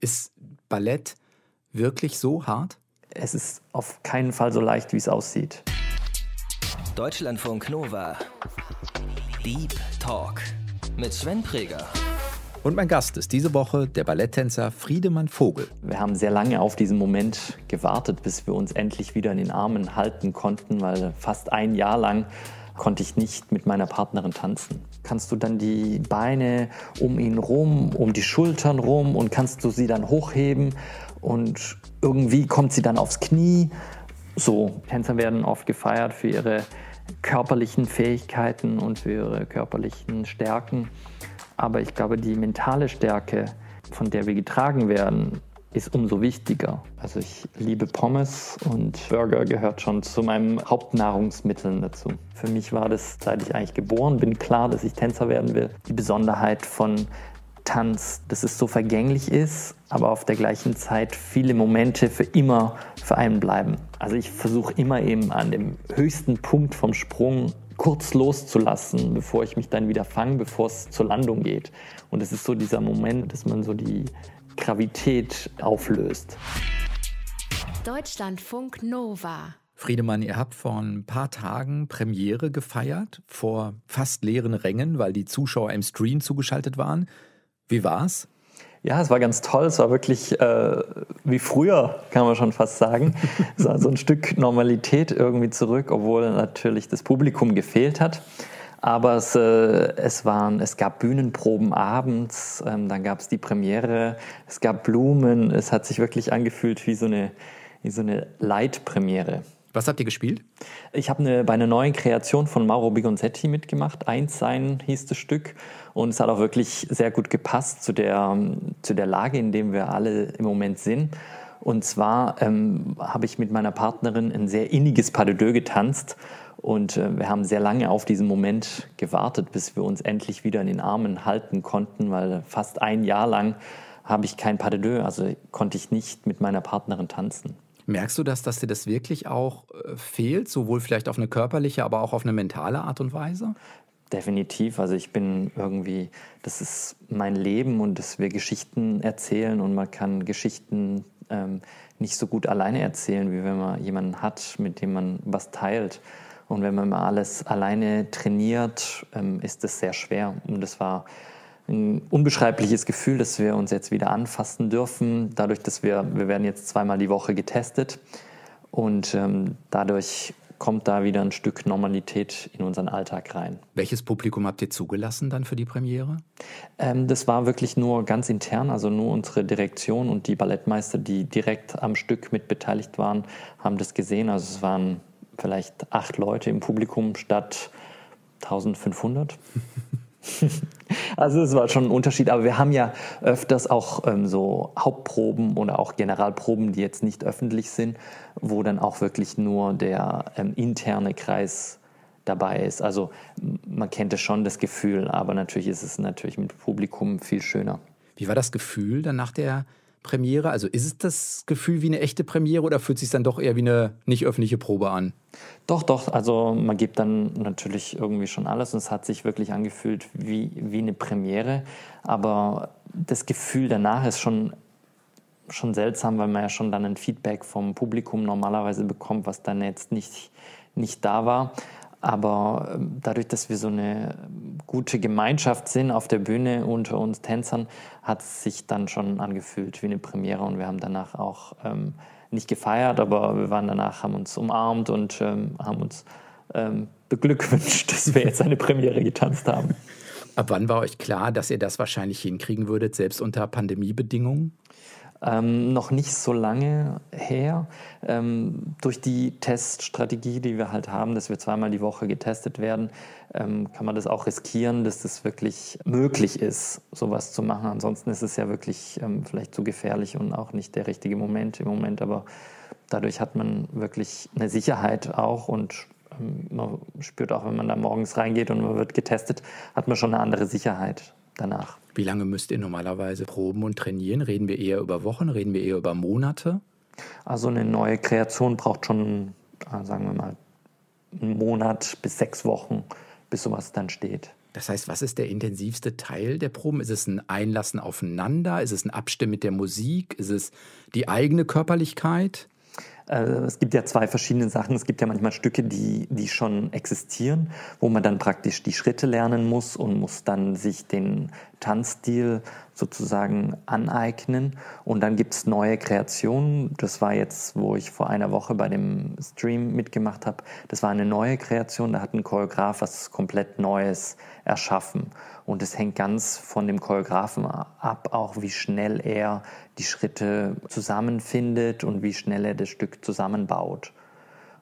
Ist Ballett wirklich so hart? Es ist auf keinen Fall so leicht, wie es aussieht. Deutschlandfunk Nova. Deep Talk mit Sven Preger. Und mein Gast ist diese Woche der Balletttänzer Friedemann Vogel. Wir haben sehr lange auf diesen Moment gewartet, bis wir uns endlich wieder in den Armen halten konnten, weil fast ein Jahr lang konnte ich nicht mit meiner Partnerin tanzen. Kannst du dann die Beine um ihn rum, um die Schultern rum und kannst du sie dann hochheben und irgendwie kommt sie dann aufs Knie. So, Tänzer werden oft gefeiert für ihre körperlichen Fähigkeiten und für ihre körperlichen Stärken. Aber ich glaube, die mentale Stärke, von der wir getragen werden, ist umso wichtiger. Also ich liebe Pommes und Burger gehört schon zu meinen Hauptnahrungsmitteln dazu. Für mich war das, seit ich eigentlich geboren bin, klar, dass ich Tänzer werden will. Die Besonderheit von Tanz, dass es so vergänglich ist, aber auf der gleichen Zeit viele Momente für immer für einen bleiben. Also ich versuche immer eben an dem höchsten Punkt vom Sprung kurz loszulassen, bevor ich mich dann wieder fange, bevor es zur Landung geht. Und es ist so dieser Moment, dass man so die Gravität auflöst. Deutschlandfunk Nova. Friedemann, ihr habt vor ein paar Tagen Premiere gefeiert, vor fast leeren Rängen, weil die Zuschauer im Stream zugeschaltet waren. Wie war's? Ja, es war ganz toll. Es war wirklich äh, wie früher, kann man schon fast sagen. Es war so ein Stück Normalität irgendwie zurück, obwohl natürlich das Publikum gefehlt hat. Aber es, äh, es, waren, es gab Bühnenproben abends, ähm, dann gab es die Premiere, es gab Blumen. Es hat sich wirklich angefühlt wie so eine, wie so eine Leitpremiere. Was habt ihr gespielt? Ich habe eine, bei einer neuen Kreation von Mauro Bigonzetti mitgemacht. Eins sein hieß das Stück. Und es hat auch wirklich sehr gut gepasst zu der, zu der Lage, in der wir alle im Moment sind. Und zwar ähm, habe ich mit meiner Partnerin ein sehr inniges Pas de deux getanzt. Und äh, wir haben sehr lange auf diesen Moment gewartet, bis wir uns endlich wieder in den Armen halten konnten, weil fast ein Jahr lang habe ich kein Pas de deux, also konnte ich nicht mit meiner Partnerin tanzen. Merkst du das, dass dir das wirklich auch äh, fehlt, sowohl vielleicht auf eine körperliche, aber auch auf eine mentale Art und Weise? Definitiv. Also ich bin irgendwie, das ist mein Leben und dass wir Geschichten erzählen und man kann Geschichten ähm, nicht so gut alleine erzählen, wie wenn man jemanden hat, mit dem man was teilt. Und wenn man mal alles alleine trainiert, ähm, ist das sehr schwer. Und das war ein unbeschreibliches Gefühl, dass wir uns jetzt wieder anfassen dürfen. Dadurch, dass wir, wir werden jetzt zweimal die Woche getestet und ähm, dadurch kommt da wieder ein Stück Normalität in unseren Alltag rein. Welches Publikum habt ihr zugelassen dann für die Premiere? Ähm, das war wirklich nur ganz intern, also nur unsere Direktion und die Ballettmeister, die direkt am Stück mit beteiligt waren, haben das gesehen. Also es waren vielleicht acht Leute im Publikum statt 1500. also es war schon ein Unterschied, aber wir haben ja öfters auch ähm, so Hauptproben oder auch Generalproben, die jetzt nicht öffentlich sind, wo dann auch wirklich nur der ähm, interne Kreis dabei ist. Also man kennt es schon, das Gefühl, aber natürlich ist es natürlich mit Publikum viel schöner. Wie war das Gefühl dann nach der Premiere? Also ist es das Gefühl wie eine echte Premiere oder fühlt es sich dann doch eher wie eine nicht öffentliche Probe an? Doch, doch. Also man gibt dann natürlich irgendwie schon alles und es hat sich wirklich angefühlt wie, wie eine Premiere. Aber das Gefühl danach ist schon, schon seltsam, weil man ja schon dann ein Feedback vom Publikum normalerweise bekommt, was dann jetzt nicht, nicht da war. Aber ähm, dadurch, dass wir so eine gute Gemeinschaft sind auf der Bühne unter uns Tänzern, hat es sich dann schon angefühlt wie eine Premiere und wir haben danach auch ähm, nicht gefeiert, aber wir waren danach, haben uns umarmt und ähm, haben uns ähm, beglückwünscht, dass wir jetzt eine Premiere getanzt haben. Ab wann war euch klar, dass ihr das wahrscheinlich hinkriegen würdet, selbst unter Pandemiebedingungen? Ähm, noch nicht so lange her. Ähm, durch die Teststrategie, die wir halt haben, dass wir zweimal die Woche getestet werden, ähm, kann man das auch riskieren, dass das wirklich möglich ist, sowas zu machen. Ansonsten ist es ja wirklich ähm, vielleicht zu gefährlich und auch nicht der richtige Moment im Moment. Aber dadurch hat man wirklich eine Sicherheit auch und ähm, man spürt auch, wenn man da morgens reingeht und man wird getestet, hat man schon eine andere Sicherheit danach. Wie lange müsst ihr normalerweise proben und trainieren? Reden wir eher über Wochen, reden wir eher über Monate? Also eine neue Kreation braucht schon, äh, sagen wir mal, einen Monat bis sechs Wochen, bis sowas dann steht. Das heißt, was ist der intensivste Teil der Proben? Ist es ein Einlassen aufeinander? Ist es ein Abstimmen mit der Musik? Ist es die eigene Körperlichkeit? Äh, es gibt ja zwei verschiedene Sachen. Es gibt ja manchmal Stücke, die, die schon existieren, wo man dann praktisch die Schritte lernen muss und muss dann sich den Tanzstil sozusagen aneignen. Und dann gibt es neue Kreationen. Das war jetzt, wo ich vor einer Woche bei dem Stream mitgemacht habe. Das war eine neue Kreation. Da hat ein Choreograf was komplett Neues erschaffen. Und es hängt ganz von dem Choreografen ab, auch wie schnell er die Schritte zusammenfindet und wie schnell er das Stück zusammenbaut.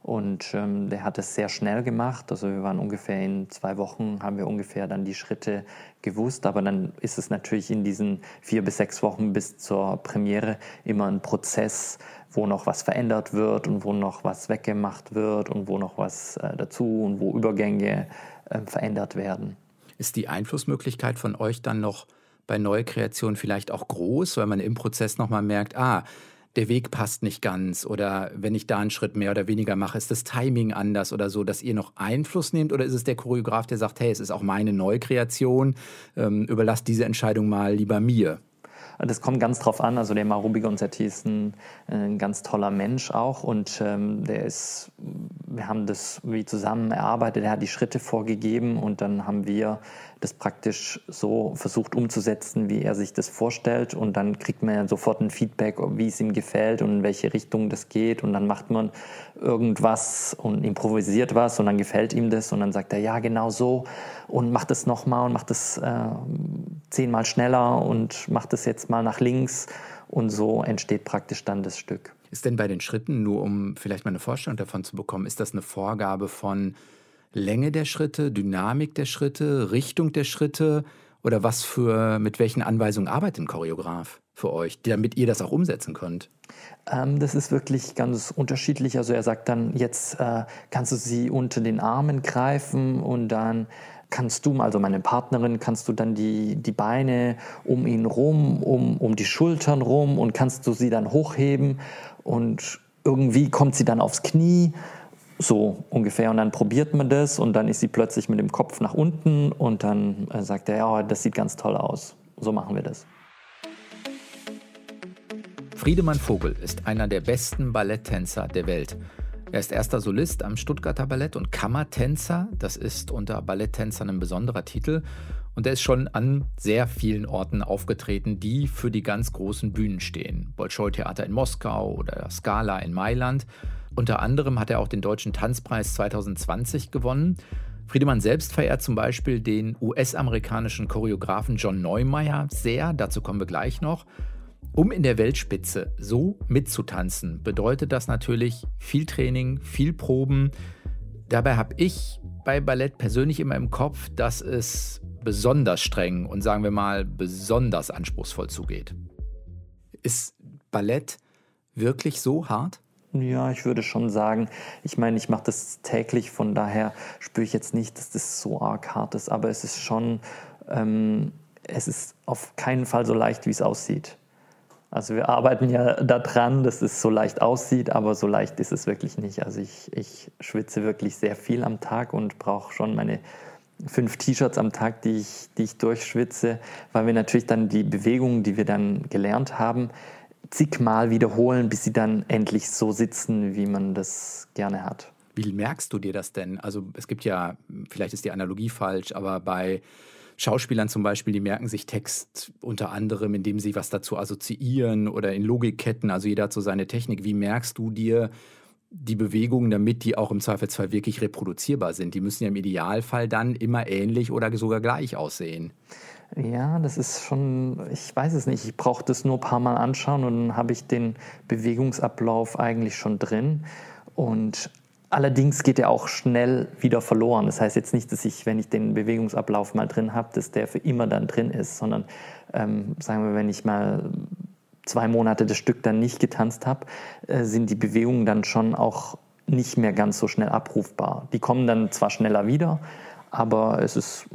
Und ähm, der hat es sehr schnell gemacht. Also wir waren ungefähr in zwei Wochen, haben wir ungefähr dann die Schritte gewusst. Aber dann ist es natürlich in diesen vier bis sechs Wochen bis zur Premiere immer ein Prozess, wo noch was verändert wird und wo noch was weggemacht wird und wo noch was äh, dazu und wo Übergänge äh, verändert werden. Ist die Einflussmöglichkeit von euch dann noch bei Neukreationen vielleicht auch groß, weil man im Prozess nochmal merkt, ah, der Weg passt nicht ganz oder wenn ich da einen Schritt mehr oder weniger mache, ist das Timing anders oder so, dass ihr noch Einfluss nehmt oder ist es der Choreograf, der sagt, hey, es ist auch meine Neukreation, ähm, überlasst diese Entscheidung mal lieber mir? Das kommt ganz drauf an. Also der Marubi Gonzetti ist ein, ein, ganz toller Mensch auch und ähm, der ist, wir haben das wie zusammen erarbeitet. Er hat die Schritte vorgegeben und dann haben wir das praktisch so versucht umzusetzen, wie er sich das vorstellt. Und dann kriegt man ja sofort ein Feedback, wie es ihm gefällt und in welche Richtung das geht. Und dann macht man irgendwas und improvisiert was und dann gefällt ihm das und dann sagt er, ja, genau so und macht es nochmal und macht es äh, zehnmal schneller und macht es jetzt mal nach links. Und so entsteht praktisch dann das Stück. Ist denn bei den Schritten, nur um vielleicht mal eine Vorstellung davon zu bekommen, ist das eine Vorgabe von Länge der Schritte, Dynamik der Schritte, Richtung der Schritte oder was für, mit welchen Anweisungen arbeitet ein Choreograf für euch, damit ihr das auch umsetzen könnt? Ähm, das ist wirklich ganz unterschiedlich. Also er sagt dann, jetzt äh, kannst du sie unter den Armen greifen und dann kannst du, also meine Partnerin, kannst du dann die, die Beine um ihn rum, um, um die Schultern rum und kannst du sie dann hochheben und irgendwie kommt sie dann aufs Knie so ungefähr. Und dann probiert man das und dann ist sie plötzlich mit dem Kopf nach unten und dann äh, sagt er, ja, das sieht ganz toll aus. So machen wir das. Friedemann Vogel ist einer der besten Balletttänzer der Welt. Er ist erster Solist am Stuttgarter Ballett und Kammertänzer. Das ist unter Balletttänzern ein besonderer Titel. Und er ist schon an sehr vielen Orten aufgetreten, die für die ganz großen Bühnen stehen. Bolschoi-Theater in Moskau oder Scala in Mailand. Unter anderem hat er auch den Deutschen Tanzpreis 2020 gewonnen. Friedemann selbst verehrt zum Beispiel den US-amerikanischen Choreografen John Neumeier sehr, dazu kommen wir gleich noch. Um in der Weltspitze so mitzutanzen, bedeutet das natürlich viel Training, viel Proben. Dabei habe ich bei Ballett persönlich immer im Kopf, dass es besonders streng und sagen wir mal besonders anspruchsvoll zugeht. Ist Ballett wirklich so hart? Ja, ich würde schon sagen, ich meine, ich mache das täglich, von daher spüre ich jetzt nicht, dass das so arg hart ist, aber es ist schon, ähm, es ist auf keinen Fall so leicht, wie es aussieht. Also wir arbeiten ja daran, dass es so leicht aussieht, aber so leicht ist es wirklich nicht. Also ich, ich schwitze wirklich sehr viel am Tag und brauche schon meine fünf T-Shirts am Tag, die ich, die ich durchschwitze, weil wir natürlich dann die Bewegungen, die wir dann gelernt haben, zigmal wiederholen, bis sie dann endlich so sitzen, wie man das gerne hat. Wie merkst du dir das denn? Also es gibt ja, vielleicht ist die Analogie falsch, aber bei Schauspielern zum Beispiel, die merken sich Text unter anderem, indem sie was dazu assoziieren oder in Logikketten, also jeder hat so seine Technik. Wie merkst du dir die Bewegungen, damit die auch im Zweifelsfall wirklich reproduzierbar sind? Die müssen ja im Idealfall dann immer ähnlich oder sogar gleich aussehen. Ja, das ist schon, ich weiß es nicht. Ich brauche das nur ein paar Mal anschauen und dann habe ich den Bewegungsablauf eigentlich schon drin. Und allerdings geht er auch schnell wieder verloren. Das heißt jetzt nicht, dass ich, wenn ich den Bewegungsablauf mal drin habe, dass der für immer dann drin ist, sondern ähm, sagen wir, wenn ich mal zwei Monate das Stück dann nicht getanzt habe, äh, sind die Bewegungen dann schon auch nicht mehr ganz so schnell abrufbar. Die kommen dann zwar schneller wieder, aber es ist,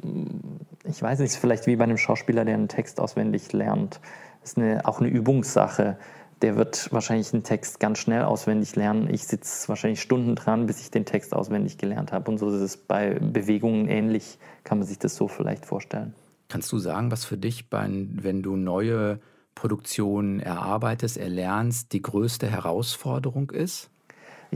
ich weiß nicht, vielleicht wie bei einem Schauspieler, der einen Text auswendig lernt. Es ist eine, auch eine Übungssache, der wird wahrscheinlich einen Text ganz schnell auswendig lernen. Ich sitze wahrscheinlich Stunden dran, bis ich den Text auswendig gelernt habe. Und so ist es bei Bewegungen ähnlich, kann man sich das so vielleicht vorstellen. Kannst du sagen, was für dich, wenn du neue Produktionen erarbeitest, erlernst, die größte Herausforderung ist?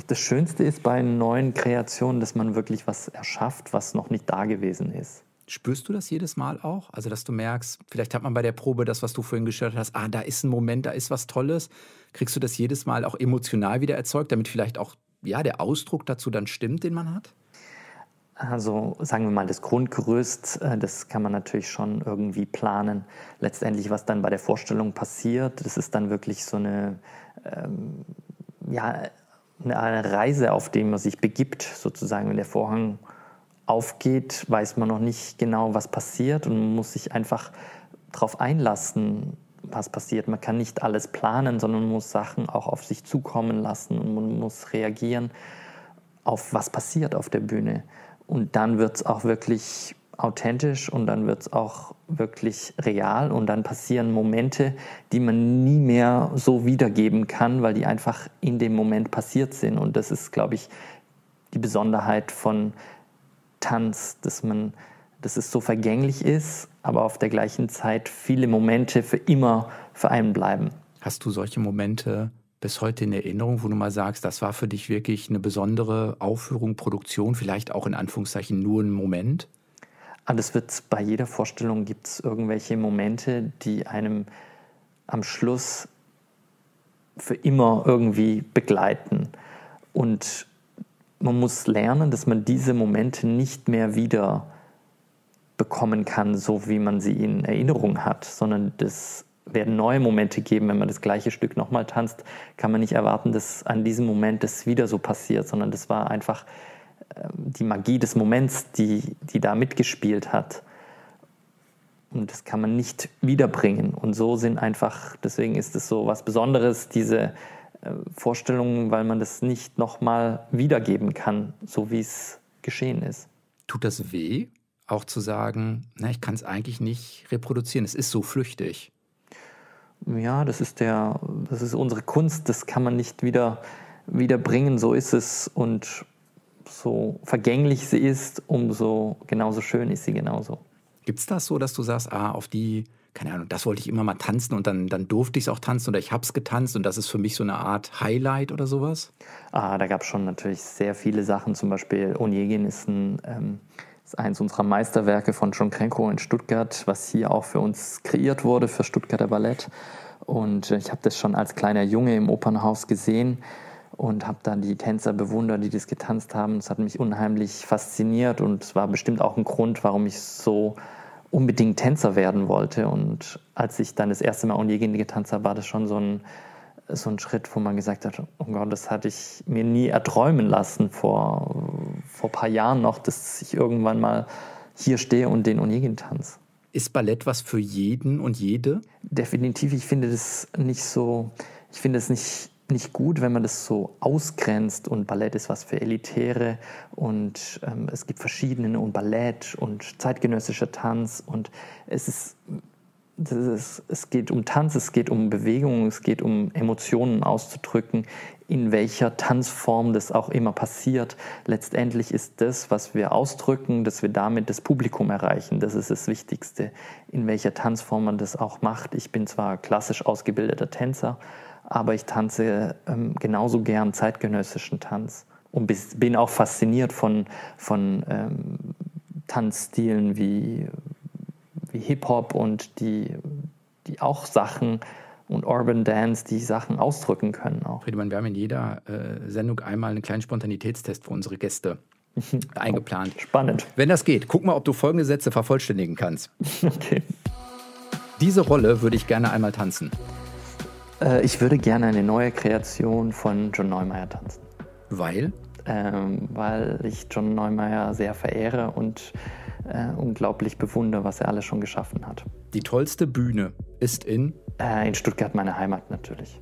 Das Schönste ist bei neuen Kreationen, dass man wirklich was erschafft, was noch nicht da gewesen ist. Spürst du das jedes Mal auch? Also, dass du merkst, vielleicht hat man bei der Probe das, was du vorhin geschildert hast, ah, da ist ein Moment, da ist was Tolles. Kriegst du das jedes Mal auch emotional wieder erzeugt, damit vielleicht auch ja, der Ausdruck dazu dann stimmt, den man hat? Also sagen wir mal, das Grundgerüst, äh, das kann man natürlich schon irgendwie planen. Letztendlich, was dann bei der Vorstellung passiert, das ist dann wirklich so eine, ähm, ja, eine Reise, auf die man sich begibt, sozusagen, wenn der Vorhang aufgeht, weiß man noch nicht genau, was passiert und muss sich einfach darauf einlassen, was passiert. Man kann nicht alles planen, sondern muss Sachen auch auf sich zukommen lassen und man muss reagieren auf was passiert auf der Bühne. Und dann wird es auch wirklich authentisch und dann wird es auch wirklich real und dann passieren Momente, die man nie mehr so wiedergeben kann, weil die einfach in dem Moment passiert sind. Und das ist, glaube ich, die Besonderheit von Tanz, dass man, dass es so vergänglich ist, aber auf der gleichen Zeit viele Momente für immer für einen bleiben. Hast du solche Momente bis heute in Erinnerung, wo du mal sagst, das war für dich wirklich eine besondere Aufführung, Produktion, vielleicht auch in Anführungszeichen nur ein Moment? Ah, das wird bei jeder Vorstellung gibt es irgendwelche Momente, die einem am Schluss für immer irgendwie begleiten. Und man muss lernen, dass man diese Momente nicht mehr wieder bekommen kann, so wie man sie in Erinnerung hat, sondern das werden neue Momente geben, wenn man das gleiche Stück nochmal tanzt, kann man nicht erwarten, dass an diesem Moment das wieder so passiert, sondern das war einfach ähm, die Magie des Moments, die, die da mitgespielt hat. Und das kann man nicht wiederbringen. Und so sind einfach, deswegen ist es so was Besonderes, diese Vorstellungen, weil man das nicht nochmal wiedergeben kann, so wie es geschehen ist. Tut das weh, auch zu sagen, na, ich kann es eigentlich nicht reproduzieren, es ist so flüchtig? Ja, das ist, der, das ist unsere Kunst, das kann man nicht wieder, wieder bringen, so ist es. Und so vergänglich sie ist, umso genauso schön ist sie genauso. Gibt es das so, dass du sagst, ah, auf die keine Ahnung, das wollte ich immer mal tanzen und dann, dann durfte ich es auch tanzen oder ich habe es getanzt und das ist für mich so eine Art Highlight oder sowas? Ah, da gab es schon natürlich sehr viele Sachen. Zum Beispiel Onegin ist, ein, ähm, ist eins unserer Meisterwerke von John Krenko in Stuttgart, was hier auch für uns kreiert wurde, für Stuttgarter Ballett. Und ich habe das schon als kleiner Junge im Opernhaus gesehen und habe dann die Tänzer bewundert, die das getanzt haben. Es hat mich unheimlich fasziniert und es war bestimmt auch ein Grund, warum ich so unbedingt Tänzer werden wollte. Und als ich dann das erste Mal Onegin getanzt habe, war das schon so ein, so ein Schritt, wo man gesagt hat, oh Gott, das hatte ich mir nie erträumen lassen vor, vor ein paar Jahren noch, dass ich irgendwann mal hier stehe und den Onegin tanze. Ist Ballett was für jeden und jede? Definitiv. Ich finde das nicht so, ich finde es nicht nicht gut, wenn man das so ausgrenzt und Ballett ist was für Elitäre und ähm, es gibt verschiedene und Ballett und zeitgenössischer Tanz und es ist, ist, es geht um Tanz, es geht um Bewegung, es geht um Emotionen auszudrücken, in welcher Tanzform das auch immer passiert. Letztendlich ist das, was wir ausdrücken, dass wir damit das Publikum erreichen. Das ist das Wichtigste, in welcher Tanzform man das auch macht. Ich bin zwar klassisch ausgebildeter Tänzer, aber ich tanze ähm, genauso gern zeitgenössischen Tanz und bin auch fasziniert von, von ähm, Tanzstilen wie, wie Hip-Hop und die, die auch Sachen und Urban Dance, die Sachen ausdrücken können auch. Friedemann, wir haben in jeder äh, Sendung einmal einen kleinen Spontanitätstest für unsere Gäste eingeplant. Spannend. Wenn das geht, guck mal, ob du folgende Sätze vervollständigen kannst. Okay. Diese Rolle würde ich gerne einmal tanzen. Äh, ich würde gerne eine neue Kreation von John Neumeier tanzen. Weil? Ähm, weil ich John Neumeier sehr verehre und äh, unglaublich bewundere, was er alles schon geschaffen hat. Die tollste Bühne ist in? Äh, in Stuttgart, meine Heimat natürlich.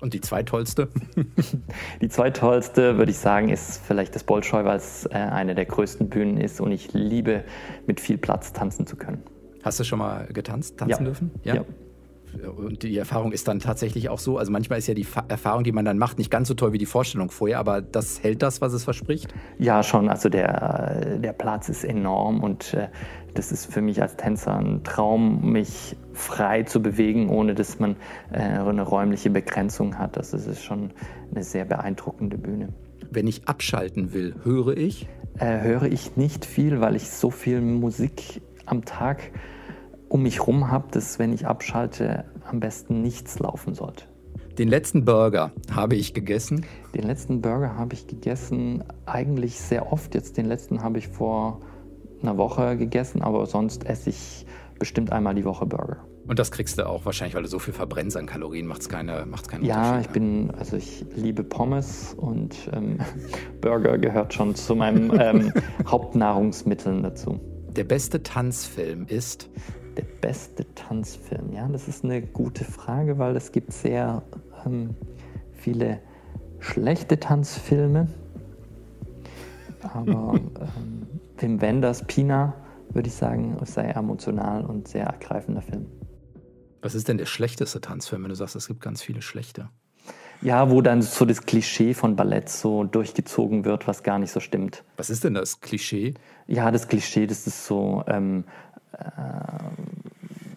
Und die zweitollste? die zweitollste, würde ich sagen, ist vielleicht das Bolschoi, weil es äh, eine der größten Bühnen ist und ich liebe, mit viel Platz tanzen zu können. Hast du schon mal getanzt, tanzen ja. dürfen? ja. ja und die Erfahrung ist dann tatsächlich auch so. Also manchmal ist ja die Erfahrung, die man dann macht, nicht ganz so toll wie die Vorstellung vorher, aber das hält das, was es verspricht? Ja, schon. Also der, der Platz ist enorm und äh, das ist für mich als Tänzer ein Traum, mich frei zu bewegen, ohne dass man äh, eine räumliche Begrenzung hat. Also es ist schon eine sehr beeindruckende Bühne. Wenn ich abschalten will, höre ich? Äh, höre ich nicht viel, weil ich so viel Musik am Tag um mich herum habe, dass wenn ich abschalte, am besten nichts laufen sollte. Den letzten Burger habe ich gegessen. Den letzten Burger habe ich gegessen eigentlich sehr oft. Jetzt den letzten habe ich vor einer Woche gegessen, aber sonst esse ich bestimmt einmal die Woche Burger. Und das kriegst du auch wahrscheinlich, weil du so viel verbrennst an Kalorien, macht es keine, macht's keinen ja, Unterschied. Ja, ich bin, also ich liebe Pommes und ähm, Burger gehört schon zu meinen ähm, Hauptnahrungsmitteln dazu. Der beste Tanzfilm ist? Der beste Tanzfilm, ja, das ist eine gute Frage, weil es gibt sehr ähm, viele schlechte Tanzfilme. Aber ähm, Wim Wenders Pina, würde ich sagen, ist sehr emotional und sehr ergreifender Film. Was ist denn der schlechteste Tanzfilm, wenn du sagst, es gibt ganz viele schlechte? Ja, wo dann so das Klischee von Ballett so durchgezogen wird, was gar nicht so stimmt. Was ist denn das Klischee? Ja, das Klischee, das ist so ähm, äh,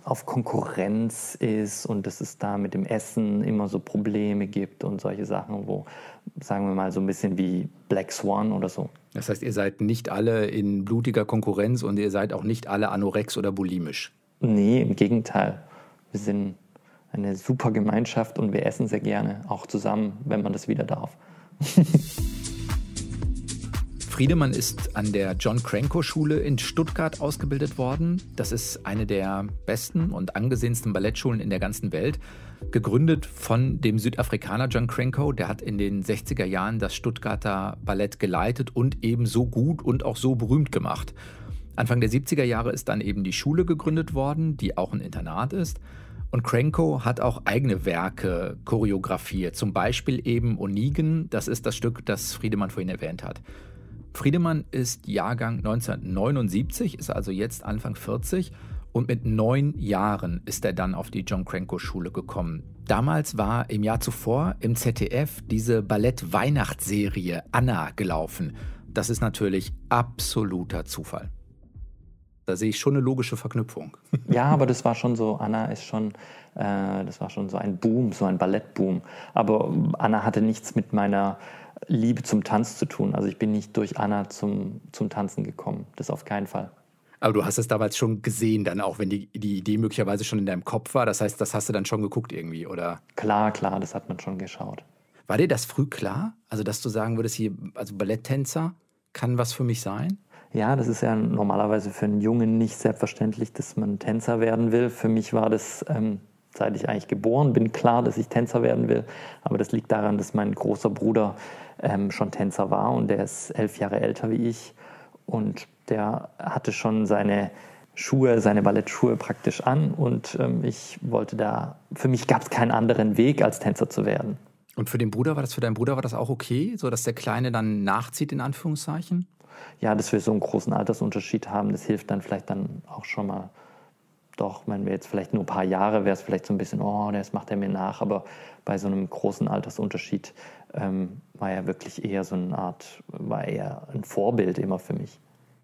auf Konkurrenz ist und dass es da mit dem Essen immer so Probleme gibt und solche Sachen, wo, sagen wir mal, so ein bisschen wie Black Swan oder so. Das heißt, ihr seid nicht alle in blutiger Konkurrenz und ihr seid auch nicht alle anorex oder bulimisch. Nee, im Gegenteil. Wir sind eine super Gemeinschaft und wir essen sehr gerne, auch zusammen, wenn man das wieder darf. Friedemann ist an der John Cranko Schule in Stuttgart ausgebildet worden. Das ist eine der besten und angesehensten Ballettschulen in der ganzen Welt. Gegründet von dem Südafrikaner John Cranko, der hat in den 60er Jahren das Stuttgarter Ballett geleitet und eben so gut und auch so berühmt gemacht. Anfang der 70er Jahre ist dann eben die Schule gegründet worden, die auch ein Internat ist. Und Cranko hat auch eigene Werke choreografiert, zum Beispiel eben Onigen, das ist das Stück, das Friedemann vorhin erwähnt hat. Friedemann ist Jahrgang 1979, ist also jetzt Anfang 40 und mit neun Jahren ist er dann auf die John Cranko Schule gekommen. Damals war im Jahr zuvor im ZDF diese Ballett-Weihnachtsserie Anna gelaufen. Das ist natürlich absoluter Zufall. Da sehe ich schon eine logische Verknüpfung. Ja, aber das war schon so, Anna ist schon, äh, das war schon so ein Boom, so ein Ballettboom. Aber Anna hatte nichts mit meiner Liebe zum Tanz zu tun. Also ich bin nicht durch Anna zum, zum Tanzen gekommen. Das auf keinen Fall. Aber du hast es damals schon gesehen, dann auch, wenn die, die Idee möglicherweise schon in deinem Kopf war. Das heißt, das hast du dann schon geguckt irgendwie, oder? Klar, klar, das hat man schon geschaut. War dir das früh klar? Also, dass du sagen würdest, hier, also Balletttänzer kann was für mich sein? Ja, das ist ja normalerweise für einen Jungen nicht selbstverständlich, dass man Tänzer werden will. Für mich war das ähm, seit ich eigentlich geboren bin, klar, dass ich Tänzer werden will. Aber das liegt daran, dass mein großer Bruder ähm, schon Tänzer war und der ist elf Jahre älter wie ich. Und der hatte schon seine Schuhe, seine Ballettschuhe praktisch an. Und ähm, ich wollte da, für mich gab es keinen anderen Weg, als Tänzer zu werden. Und für den Bruder war das, für deinen Bruder war das auch okay, so dass der Kleine dann nachzieht, in Anführungszeichen? Ja, dass wir so einen großen Altersunterschied haben, das hilft dann vielleicht dann auch schon mal doch, wenn wir jetzt vielleicht nur ein paar Jahre, wäre es vielleicht so ein bisschen, oh, das macht er mir nach, aber bei so einem großen Altersunterschied ähm, war er wirklich eher so eine Art, war er ein Vorbild immer für mich.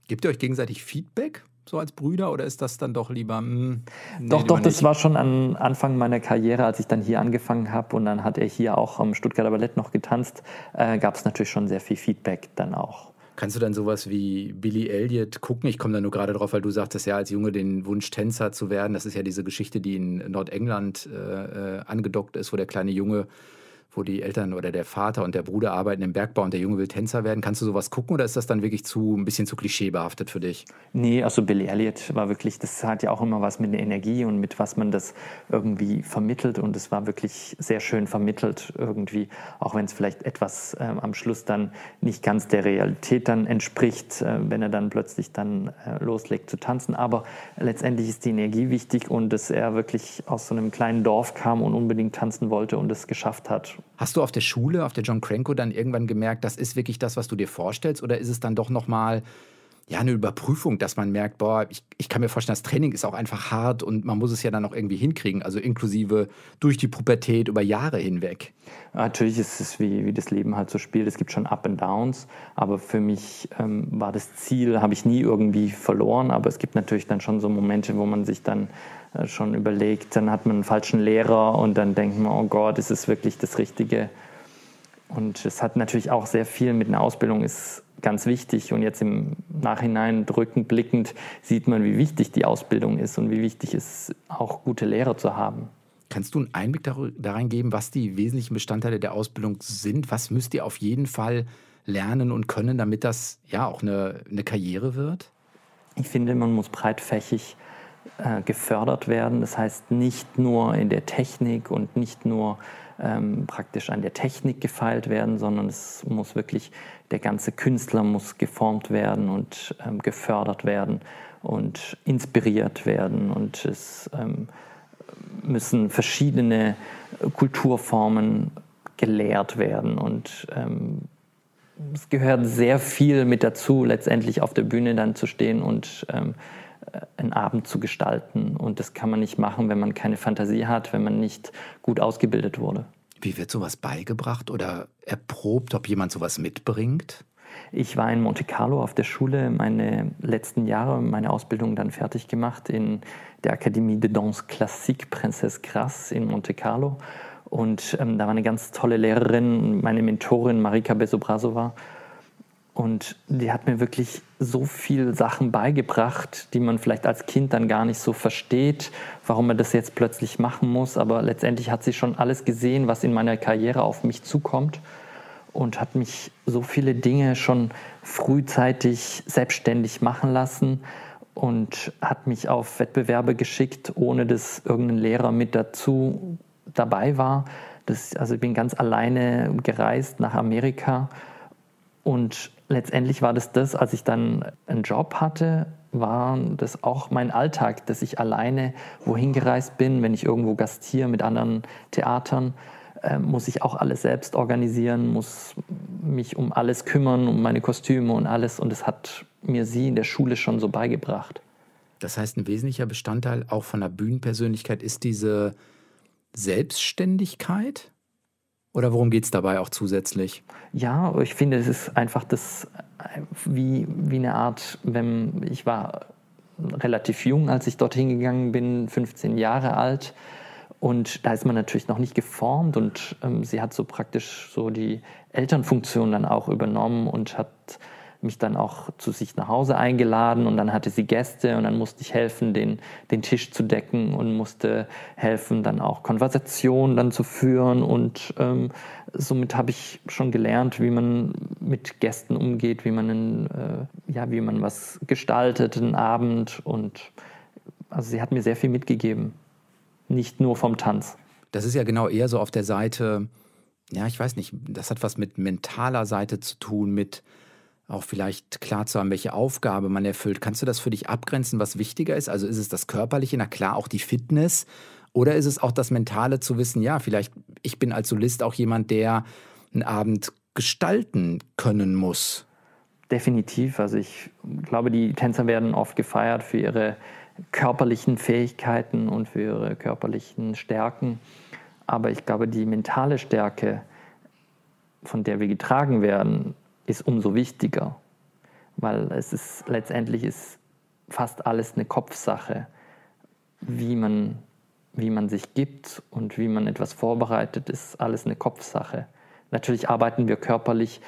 Gebt ihr euch gegenseitig Feedback, so als Brüder, oder ist das dann doch lieber? Mh, hm, nee, doch, doch, das war schon am Anfang meiner Karriere, als ich dann hier angefangen habe und dann hat er hier auch am Stuttgarter Ballett noch getanzt, äh, gab es natürlich schon sehr viel Feedback dann auch. Kannst du dann sowas wie Billy Elliot gucken? Ich komme da nur gerade drauf, weil du sagtest ja als Junge den Wunsch, Tänzer zu werden. Das ist ja diese Geschichte, die in Nordengland äh, äh angedockt ist, wo der kleine Junge wo die Eltern oder der Vater und der Bruder arbeiten im Bergbau und der Junge will Tänzer werden. Kannst du sowas gucken oder ist das dann wirklich zu ein bisschen zu klischeebehaftet für dich? Nee, also Billy Elliot war wirklich, das hat ja auch immer was mit der Energie und mit was man das irgendwie vermittelt und es war wirklich sehr schön vermittelt irgendwie, auch wenn es vielleicht etwas äh, am Schluss dann nicht ganz der Realität dann entspricht, äh, wenn er dann plötzlich dann äh, loslegt zu tanzen. Aber letztendlich ist die Energie wichtig und dass er wirklich aus so einem kleinen Dorf kam und unbedingt tanzen wollte und es geschafft hat. Hast du auf der Schule, auf der John Cranko dann irgendwann gemerkt, das ist wirklich das, was du dir vorstellst? Oder ist es dann doch nochmal, ja, eine Überprüfung, dass man merkt, boah, ich, ich kann mir vorstellen, das Training ist auch einfach hart und man muss es ja dann auch irgendwie hinkriegen, also inklusive durch die Pubertät über Jahre hinweg. Natürlich ist es wie, wie das Leben halt so spielt. Es gibt schon Up and Downs, aber für mich ähm, war das Ziel, habe ich nie irgendwie verloren, aber es gibt natürlich dann schon so Momente, wo man sich dann schon überlegt, dann hat man einen falschen Lehrer und dann denkt man, oh Gott, ist es wirklich das Richtige? Und es hat natürlich auch sehr viel mit einer Ausbildung ist ganz wichtig. Und jetzt im Nachhinein drückend blickend sieht man, wie wichtig die Ausbildung ist und wie wichtig es ist, auch gute Lehrer zu haben. Kannst du einen Einblick darin geben, was die wesentlichen Bestandteile der Ausbildung sind? Was müsst ihr auf jeden Fall lernen und können, damit das ja auch eine, eine Karriere wird? Ich finde, man muss breitfächig äh, gefördert werden. Das heißt nicht nur in der Technik und nicht nur ähm, praktisch an der Technik gefeilt werden, sondern es muss wirklich, der ganze Künstler muss geformt werden und ähm, gefördert werden und inspiriert werden und es ähm, müssen verschiedene Kulturformen gelehrt werden und ähm, es gehört sehr viel mit dazu, letztendlich auf der Bühne dann zu stehen und ähm, einen Abend zu gestalten. Und das kann man nicht machen, wenn man keine Fantasie hat, wenn man nicht gut ausgebildet wurde. Wie wird sowas beigebracht oder erprobt, ob jemand sowas mitbringt? Ich war in Monte Carlo auf der Schule, meine letzten Jahre, meine Ausbildung dann fertig gemacht in der Akademie de Danse Classique Princesse Grasse in Monte Carlo. Und ähm, da war eine ganz tolle Lehrerin, meine Mentorin Marika Besobrasova. Und die hat mir wirklich so viele Sachen beigebracht, die man vielleicht als Kind dann gar nicht so versteht, warum man das jetzt plötzlich machen muss. Aber letztendlich hat sie schon alles gesehen, was in meiner Karriere auf mich zukommt und hat mich so viele Dinge schon frühzeitig selbstständig machen lassen und hat mich auf Wettbewerbe geschickt, ohne dass irgendein Lehrer mit dazu dabei war. Das, also ich bin ganz alleine gereist nach Amerika und letztendlich war das das, als ich dann einen Job hatte, war das auch mein Alltag, dass ich alleine wohin gereist bin, wenn ich irgendwo gastiere mit anderen Theatern, äh, muss ich auch alles selbst organisieren, muss mich um alles kümmern, um meine Kostüme und alles. Und das hat mir sie in der Schule schon so beigebracht. Das heißt, ein wesentlicher Bestandteil auch von der Bühnenpersönlichkeit ist diese Selbstständigkeit? Oder worum geht es dabei auch zusätzlich? Ja, ich finde, es ist einfach das, wie, wie eine Art, wenn ich war relativ jung, als ich dorthin gegangen bin, 15 Jahre alt. Und da ist man natürlich noch nicht geformt und ähm, sie hat so praktisch so die Elternfunktion dann auch übernommen und hat mich dann auch zu sich nach Hause eingeladen und dann hatte sie Gäste und dann musste ich helfen, den, den Tisch zu decken und musste helfen, dann auch Konversationen dann zu führen und ähm, somit habe ich schon gelernt, wie man mit Gästen umgeht, wie man, einen, äh, ja, wie man was gestaltet, einen Abend und also sie hat mir sehr viel mitgegeben, nicht nur vom Tanz. Das ist ja genau eher so auf der Seite, ja, ich weiß nicht, das hat was mit mentaler Seite zu tun, mit auch vielleicht klar zu haben, welche Aufgabe man erfüllt. Kannst du das für dich abgrenzen, was wichtiger ist? Also ist es das Körperliche, na klar, auch die Fitness? Oder ist es auch das Mentale zu wissen, ja, vielleicht, ich bin als Solist auch jemand, der einen Abend gestalten können muss? Definitiv. Also ich glaube, die Tänzer werden oft gefeiert für ihre körperlichen Fähigkeiten und für ihre körperlichen Stärken. Aber ich glaube, die mentale Stärke, von der wir getragen werden, ist umso wichtiger, weil es ist letztendlich ist fast alles eine Kopfsache, wie man, wie man sich gibt und wie man etwas vorbereitet, ist alles eine Kopfsache. Natürlich arbeiten wir körperlich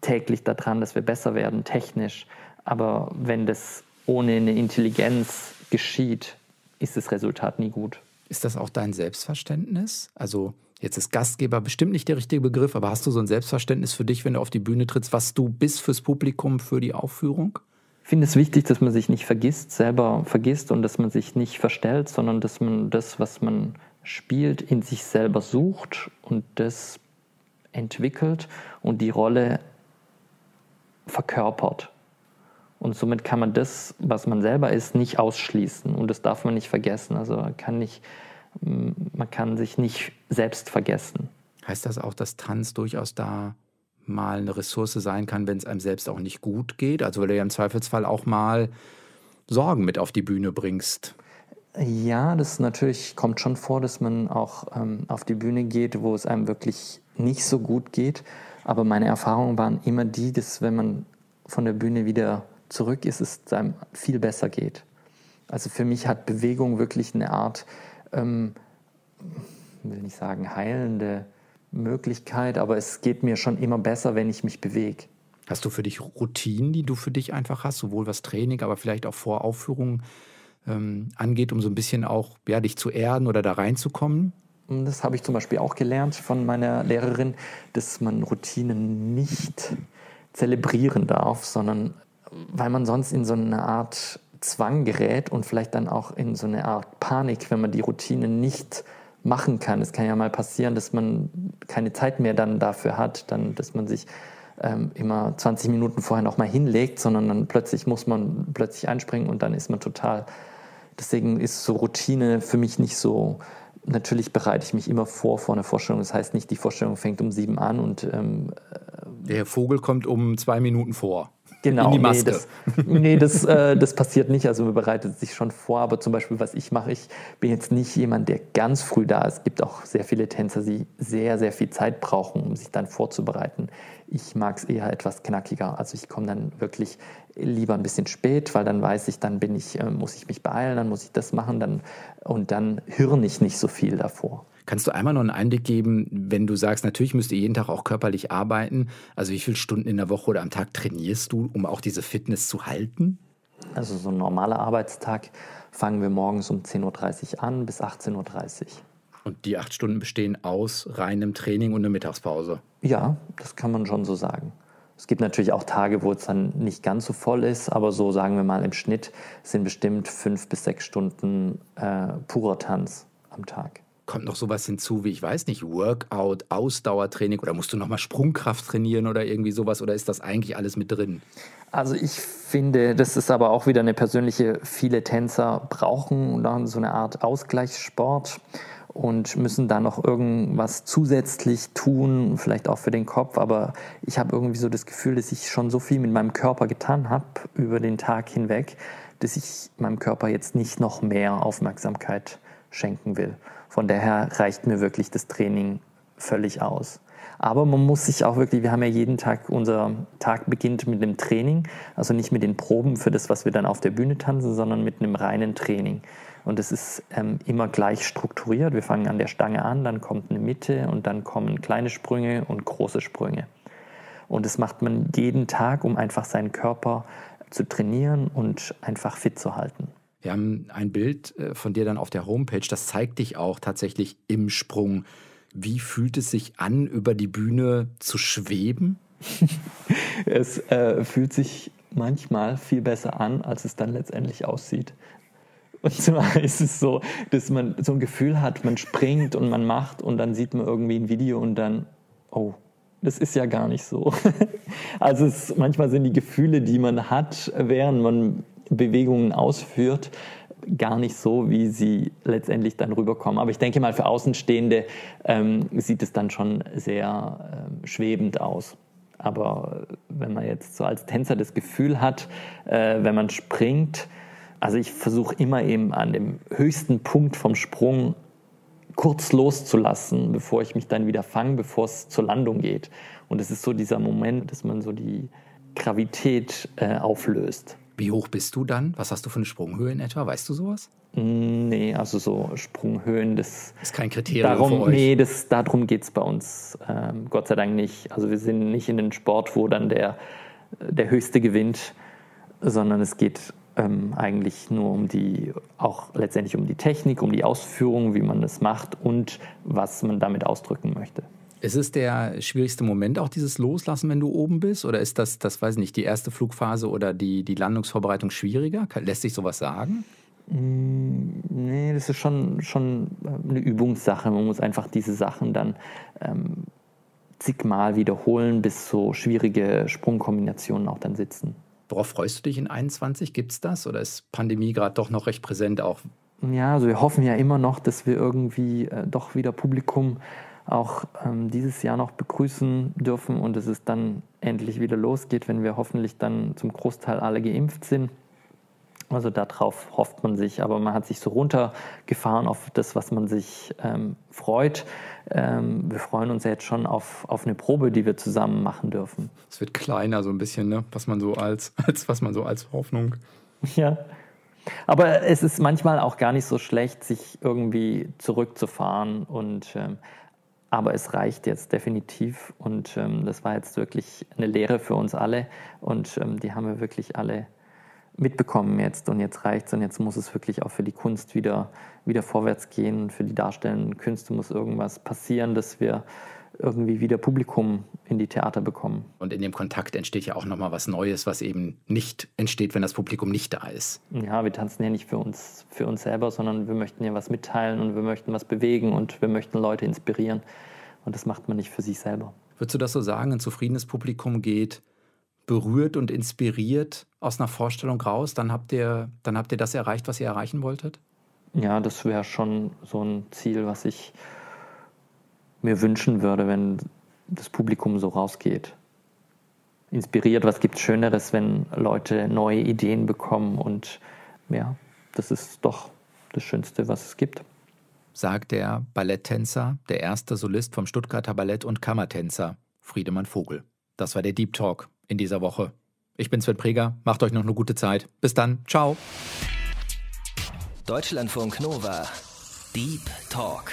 täglich daran, dass wir besser werden, technisch, aber wenn das ohne eine Intelligenz geschieht, ist das Resultat nie gut. Ist das auch dein Selbstverständnis? Also Jetzt ist Gastgeber bestimmt nicht der richtige Begriff, aber hast du so ein Selbstverständnis für dich, wenn du auf die Bühne trittst, was du bist fürs Publikum, für die Aufführung? Ich finde es wichtig, dass man sich nicht vergisst, selber vergisst und dass man sich nicht verstellt, sondern dass man das, was man spielt, in sich selber sucht und das entwickelt und die Rolle verkörpert. Und somit kann man das, was man selber ist, nicht ausschließen. Und das darf man nicht vergessen. Also kann nicht man kann sich nicht selbst vergessen. Heißt das auch, dass Tanz durchaus da mal eine Ressource sein kann, wenn es einem selbst auch nicht gut geht? Also weil du ja im Zweifelsfall auch mal Sorgen mit auf die Bühne bringst. Ja, das natürlich kommt schon vor, dass man auch ähm, auf die Bühne geht, wo es einem wirklich nicht so gut geht. Aber meine Erfahrungen waren immer die, dass wenn man von der Bühne wieder zurück ist, es einem viel besser geht. Also für mich hat Bewegung wirklich eine Art, ähm, will nicht sagen heilende Möglichkeit, aber es geht mir schon immer besser, wenn ich mich bewege. Hast du für dich Routinen, die du für dich einfach hast, sowohl was Training, aber vielleicht auch vor Aufführungen ähm, angeht, um so ein bisschen auch ja, dich zu erden oder da reinzukommen? Das habe ich zum Beispiel auch gelernt von meiner Lehrerin, dass man Routinen nicht zelebrieren darf, sondern weil man sonst in so eine Art Zwang gerät und vielleicht dann auch in so eine Art Panik, wenn man die Routine nicht machen kann. Es kann ja mal passieren, dass man keine Zeit mehr dann dafür hat, dann, dass man sich ähm, immer 20 Minuten vorher noch mal hinlegt, sondern dann plötzlich muss man plötzlich einspringen und dann ist man total. Deswegen ist so Routine für mich nicht so. Natürlich bereite ich mich immer vor vor einer Vorstellung. Das heißt nicht, die Vorstellung fängt um sieben an und ähm, der Vogel kommt um zwei Minuten vor. Genau, in die Maske. nee, das, nee, das, äh, das passiert nicht. Also man bereitet sich schon vor. Aber zum Beispiel, was ich mache, ich bin jetzt nicht jemand, der ganz früh da ist. Es gibt auch sehr viele Tänzer, die sehr, sehr viel Zeit brauchen, um sich dann vorzubereiten. Ich mag es eher etwas knackiger. Also ich komme dann wirklich lieber ein bisschen spät, weil dann weiß ich, dann bin ich, äh, muss ich mich beeilen, dann muss ich das machen, dann und dann hirn ich nicht so viel davor. Kannst du einmal noch einen Einblick geben, wenn du sagst, natürlich müsst ihr jeden Tag auch körperlich arbeiten. Also wie viele Stunden in der Woche oder am Tag trainierst du, um auch diese Fitness zu halten? Also so ein normaler Arbeitstag fangen wir morgens um 10.30 Uhr an bis 18.30 Uhr. Und die acht Stunden bestehen aus reinem Training und einer Mittagspause? Ja, das kann man schon so sagen. Es gibt natürlich auch Tage, wo es dann nicht ganz so voll ist, aber so sagen wir mal im Schnitt sind bestimmt fünf bis sechs Stunden äh, purer Tanz am Tag kommt noch sowas hinzu wie, ich weiß nicht, Workout, Ausdauertraining oder musst du nochmal Sprungkraft trainieren oder irgendwie sowas oder ist das eigentlich alles mit drin? Also ich finde, das ist aber auch wieder eine persönliche, viele Tänzer brauchen dann so eine Art Ausgleichssport und müssen da noch irgendwas zusätzlich tun, vielleicht auch für den Kopf. Aber ich habe irgendwie so das Gefühl, dass ich schon so viel mit meinem Körper getan habe über den Tag hinweg, dass ich meinem Körper jetzt nicht noch mehr Aufmerksamkeit schenken will. Von daher reicht mir wirklich das Training völlig aus. Aber man muss sich auch wirklich, wir haben ja jeden Tag, unser Tag beginnt mit einem Training, also nicht mit den Proben für das, was wir dann auf der Bühne tanzen, sondern mit einem reinen Training. Und es ist ähm, immer gleich strukturiert. Wir fangen an der Stange an, dann kommt eine Mitte und dann kommen kleine Sprünge und große Sprünge. Und das macht man jeden Tag, um einfach seinen Körper zu trainieren und einfach fit zu halten. Wir haben ein Bild äh, von dir dann auf der Homepage, das zeigt dich auch tatsächlich im Sprung. Wie fühlt es sich an, über die Bühne zu schweben? es äh, fühlt sich manchmal viel besser an, als es dann letztendlich aussieht. Und zwar ist es so, dass man so ein Gefühl hat, man springt und man macht und dann sieht man irgendwie ein Video und dann, oh, das ist ja gar nicht so. Also es, manchmal sind die Gefühle, die man hat, während man Bewegungen ausführt, gar nicht so, wie sie letztendlich dann rüberkommen. Aber ich denke mal, für Außenstehende ähm, sieht es dann schon sehr ähm, schwebend aus. Aber wenn man jetzt so als Tänzer das Gefühl hat, äh, wenn man springt, also ich versuche immer eben an dem höchsten Punkt vom Sprung kurz loszulassen, bevor ich mich dann wieder fange, bevor es zur Landung geht. Und es ist so dieser Moment, dass man so die Gravität äh, auflöst. Wie hoch bist du dann? Was hast du für eine Sprunghöhe in etwa? Weißt du sowas? Nee, also so Sprunghöhen, das ist kein Kriterium darum, für euch. Nee, das, darum geht es bei uns ähm, Gott sei Dank nicht. Also wir sind nicht in den Sport, wo dann der, der Höchste gewinnt, sondern es geht ähm, eigentlich nur um die, auch letztendlich um die Technik, um die Ausführung, wie man das macht und was man damit ausdrücken möchte. Ist es der schwierigste Moment auch dieses Loslassen, wenn du oben bist? Oder ist das, das weiß ich nicht, die erste Flugphase oder die, die Landungsvorbereitung schwieriger? Lässt sich sowas sagen? Mm, nee, das ist schon, schon äh, eine Übungssache. Man muss einfach diese Sachen dann ähm, zigmal wiederholen, bis so schwierige Sprungkombinationen auch dann sitzen. Worauf freust du dich in 21? Gibt es das? Oder ist Pandemie gerade doch noch recht präsent auch? Ja, also wir hoffen ja immer noch, dass wir irgendwie äh, doch wieder Publikum auch ähm, dieses Jahr noch begrüßen dürfen und es ist dann endlich wieder losgeht, wenn wir hoffentlich dann zum Großteil alle geimpft sind. Also darauf hofft man sich, aber man hat sich so runtergefahren auf das, was man sich ähm, freut. Ähm, wir freuen uns jetzt schon auf, auf eine Probe, die wir zusammen machen dürfen. Es wird kleiner so ein bisschen, ne? was man so als, als was man so als Hoffnung. Ja. Aber es ist manchmal auch gar nicht so schlecht, sich irgendwie zurückzufahren und ähm, aber es reicht jetzt definitiv und ähm, das war jetzt wirklich eine Lehre für uns alle und ähm, die haben wir wirklich alle mitbekommen jetzt und jetzt reicht es und jetzt muss es wirklich auch für die Kunst wieder, wieder vorwärts gehen. Für die darstellenden Künste muss irgendwas passieren, dass wir irgendwie wieder Publikum in die Theater bekommen. Und in dem Kontakt entsteht ja auch nochmal was Neues, was eben nicht entsteht, wenn das Publikum nicht da ist. Ja, wir tanzen ja nicht für uns, für uns selber, sondern wir möchten ja was mitteilen und wir möchten was bewegen und wir möchten Leute inspirieren. Und das macht man nicht für sich selber. Würdest du das so sagen, ein zufriedenes Publikum geht berührt und inspiriert aus einer Vorstellung raus, dann habt ihr, dann habt ihr das erreicht, was ihr erreichen wolltet? Ja, das wäre schon so ein Ziel, was ich mir wünschen würde, wenn das Publikum so rausgeht. Inspiriert, was gibt es Schöneres, wenn Leute neue Ideen bekommen und ja, das ist doch das Schönste, was es gibt. Sagt der Balletttänzer, der erste Solist vom Stuttgarter Ballett und Kammertänzer, Friedemann Vogel. Das war der Deep Talk in dieser Woche. Ich bin Sven Preger, macht euch noch eine gute Zeit. Bis dann, ciao. Deutschlandfunk Nova. Deep Talk.